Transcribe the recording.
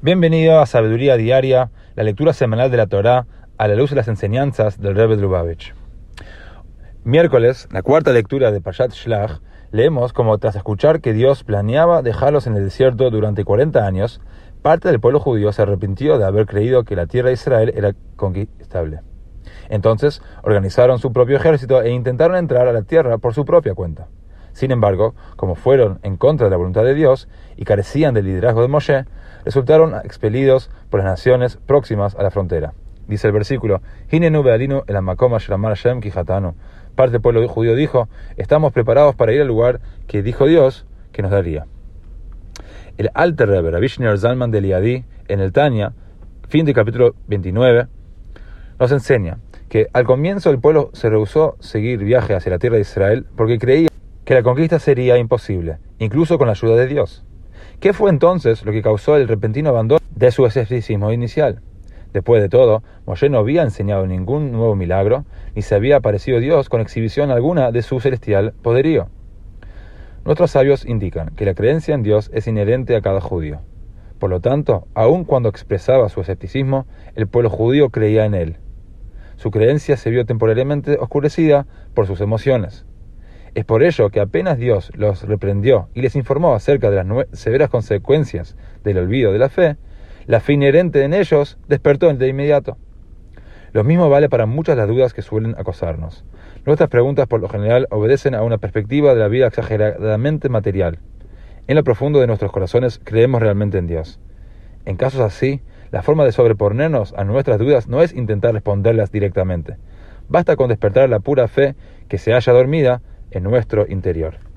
Bienvenido a Sabiduría Diaria, la lectura semanal de la Torá a la luz de las enseñanzas del Rebbe Lubavitch. Miércoles, la cuarta lectura de Pashat Shlach, leemos como tras escuchar que Dios planeaba dejarlos en el desierto durante 40 años, parte del pueblo judío se arrepintió de haber creído que la tierra de Israel era conquistable. Entonces organizaron su propio ejército e intentaron entrar a la tierra por su propia cuenta. Sin embargo, como fueron en contra de la voluntad de Dios y carecían del liderazgo de Moshe, resultaron expelidos por las naciones próximas a la frontera. Dice el versículo, Parte del pueblo judío dijo, estamos preparados para ir al lugar que dijo Dios que nos daría. El Alter Rebbe, Rabishner Zalman de Liadi, en el Tanya, fin del capítulo 29, nos enseña que al comienzo el pueblo se rehusó seguir viaje hacia la tierra de Israel porque creía que la conquista sería imposible, incluso con la ayuda de Dios. ¿Qué fue entonces lo que causó el repentino abandono de su escepticismo inicial? Después de todo, Moshe no había enseñado ningún nuevo milagro, ni se había aparecido Dios con exhibición alguna de su celestial poderío. Nuestros sabios indican que la creencia en Dios es inherente a cada judío. Por lo tanto, aun cuando expresaba su escepticismo, el pueblo judío creía en él. Su creencia se vio temporalmente oscurecida por sus emociones. Es por ello que apenas Dios los reprendió y les informó acerca de las severas consecuencias del olvido de la fe, la fe inherente en ellos despertó de inmediato. Lo mismo vale para muchas de las dudas que suelen acosarnos. Nuestras preguntas por lo general obedecen a una perspectiva de la vida exageradamente material. En lo profundo de nuestros corazones creemos realmente en Dios. En casos así, la forma de sobreponernos a nuestras dudas no es intentar responderlas directamente. Basta con despertar la pura fe que se haya dormida en nuestro interior.